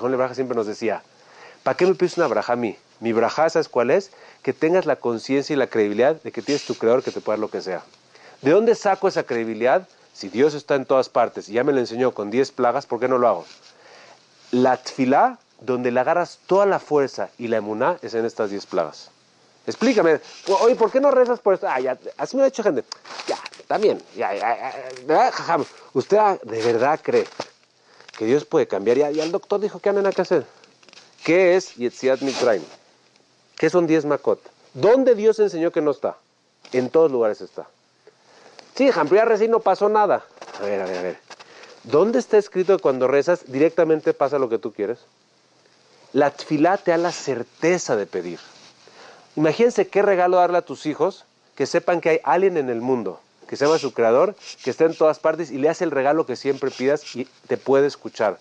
Juan Lebraja siempre nos decía, ¿para qué me pides una braja a mí? Mi braja, ¿sabes cuál es? Que tengas la conciencia y la credibilidad de que tienes tu creador que te puede dar lo que sea. ¿De dónde saco esa credibilidad? Si Dios está en todas partes y ya me lo enseñó con 10 plagas, ¿por qué no lo hago? La tfilá, donde le agarras toda la fuerza y la emuná, es en estas 10 plagas. Explícame, oye, ¿por qué no rezas por esto? Ah, ya, así me ha dicho gente. Ya, también, ya, ya, ya, jajam. ¿Usted de verdad cree que Dios puede cambiar? Ya, ya el doctor dijo que nada que hacer. ¿Qué es Yetziat Mitraim? ¿Qué son 10 Makot? ¿Dónde Dios enseñó que no está? En todos lugares está. Sí, recé y no pasó nada. A ver, a ver, a ver. ¿Dónde está escrito que cuando rezas directamente pasa lo que tú quieres? La tfilá te da la certeza de pedir. Imagínense qué regalo darle a tus hijos que sepan que hay alguien en el mundo, que se llama su creador, que está en todas partes y le hace el regalo que siempre pidas y te puede escuchar.